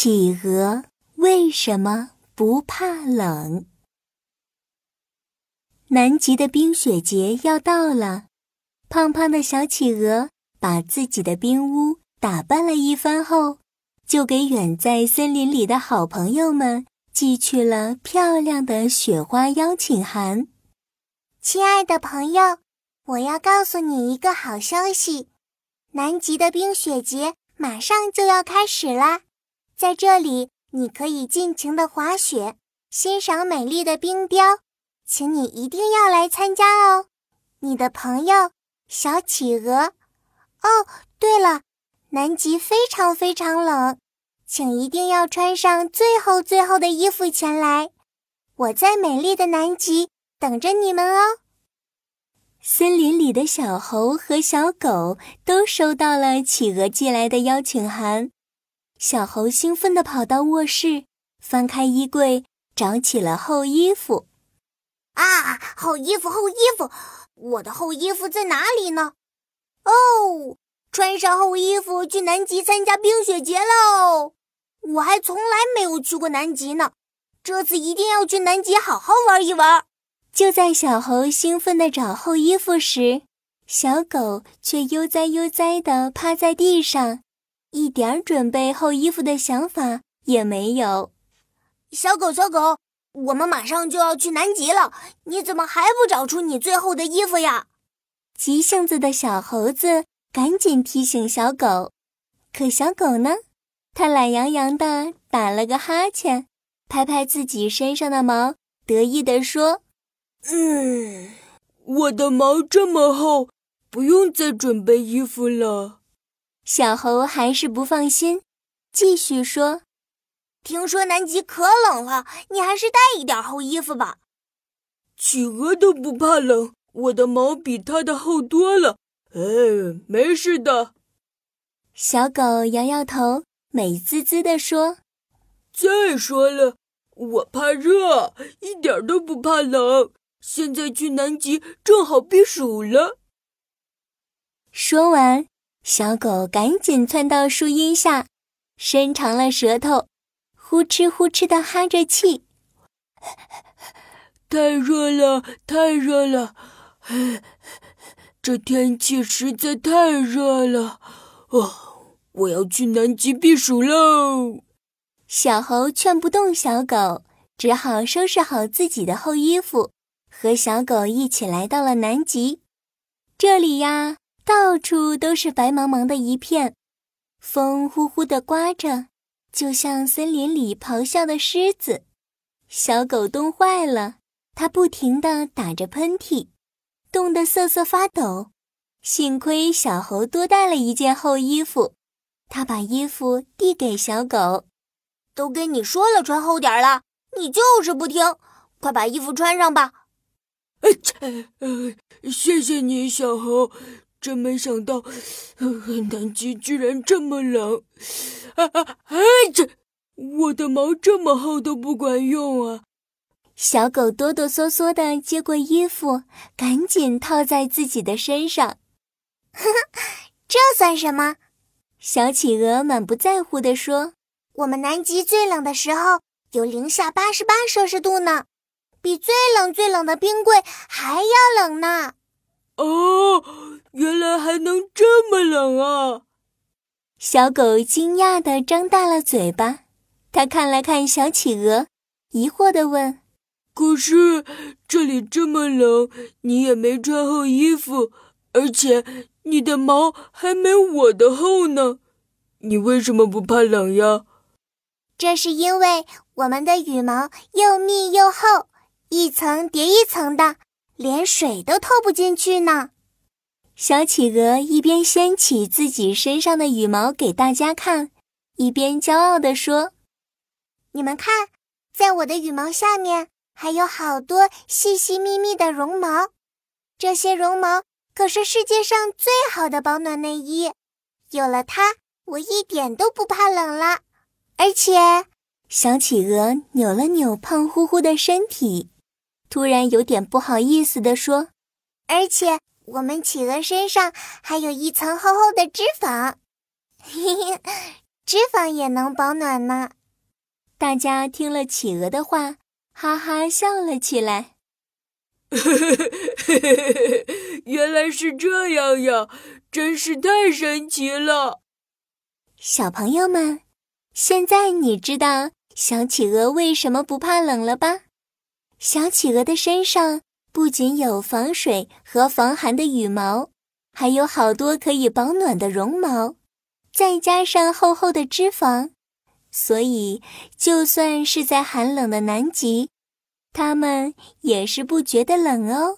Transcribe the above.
企鹅为什么不怕冷？南极的冰雪节要到了，胖胖的小企鹅把自己的冰屋打扮了一番后，就给远在森林里的好朋友们寄去了漂亮的雪花邀请函。亲爱的朋友，我要告诉你一个好消息：南极的冰雪节马上就要开始啦！在这里，你可以尽情的滑雪，欣赏美丽的冰雕，请你一定要来参加哦！你的朋友小企鹅。哦，对了，南极非常非常冷，请一定要穿上最厚最厚的衣服前来。我在美丽的南极等着你们哦！森林里的小猴和小狗都收到了企鹅寄来的邀请函。小猴兴奋地跑到卧室，翻开衣柜，找起了厚衣服。啊，厚衣服，厚衣服！我的厚衣服在哪里呢？哦，穿上厚衣服去南极参加冰雪节喽！我还从来没有去过南极呢，这次一定要去南极好好玩一玩。就在小猴兴奋地找厚衣服时，小狗却悠哉悠哉地趴在地上。一点准备厚衣服的想法也没有。小狗，小狗，我们马上就要去南极了，你怎么还不找出你最后的衣服呀？急性子的小猴子赶紧提醒小狗，可小狗呢？它懒洋洋地打了个哈欠，拍拍自己身上的毛，得意地说：“嗯，我的毛这么厚，不用再准备衣服了。”小猴还是不放心，继续说：“听说南极可冷了，你还是带一点厚衣服吧。”企鹅都不怕冷，我的毛比它的厚多了。哎，没事的。小狗摇摇头，美滋滋地说：“再说了，我怕热，一点都不怕冷。现在去南极正好避暑了。”说完。小狗赶紧窜到树荫下，伸长了舌头，呼哧呼哧的哈着气。太热了，太热了！这天气实在太热了。哦，我要去南极避暑喽！小猴劝不动小狗，只好收拾好自己的厚衣服，和小狗一起来到了南极。这里呀。到处都是白茫茫的一片，风呼呼地刮着，就像森林里咆哮的狮子。小狗冻坏了，它不停地打着喷嚏，冻得瑟瑟发抖。幸亏小猴多带了一件厚衣服，他把衣服递给小狗：“都跟你说了穿厚点了，你就是不听，快把衣服穿上吧。”呃，谢谢你，小猴。真没想到，南极居然这么冷！啊啊！哎，这我的毛这么厚都不管用啊！小狗哆哆嗦嗦的接过衣服，赶紧套在自己的身上。呵呵，这算什么？小企鹅满不在乎地说：“我们南极最冷的时候有零下八十八摄氏度呢，比最冷最冷的冰柜还要冷呢。”哦。原来还能这么冷啊！小狗惊讶地张大了嘴巴，它看了看小企鹅，疑惑地问：“可是这里这么冷，你也没穿厚衣服，而且你的毛还没我的厚呢，你为什么不怕冷呀？”这是因为我们的羽毛又密又厚，一层叠一层的，连水都透不进去呢。小企鹅一边掀起自己身上的羽毛给大家看，一边骄傲地说：“你们看，在我的羽毛下面还有好多细细密密的绒毛，这些绒毛可是世界上最好的保暖内衣。有了它，我一点都不怕冷了。而且，小企鹅扭了扭胖乎乎的身体，突然有点不好意思地说：而且。”我们企鹅身上还有一层厚厚的脂肪，嘿嘿，脂肪也能保暖呢。大家听了企鹅的话，哈哈笑了起来。原来是这样呀，真是太神奇了！小朋友们，现在你知道小企鹅为什么不怕冷了吧？小企鹅的身上不仅有防水和防寒的羽毛，还有好多可以保暖的绒毛，再加上厚厚的脂肪，所以就算是在寒冷的南极，它们也是不觉得冷哦。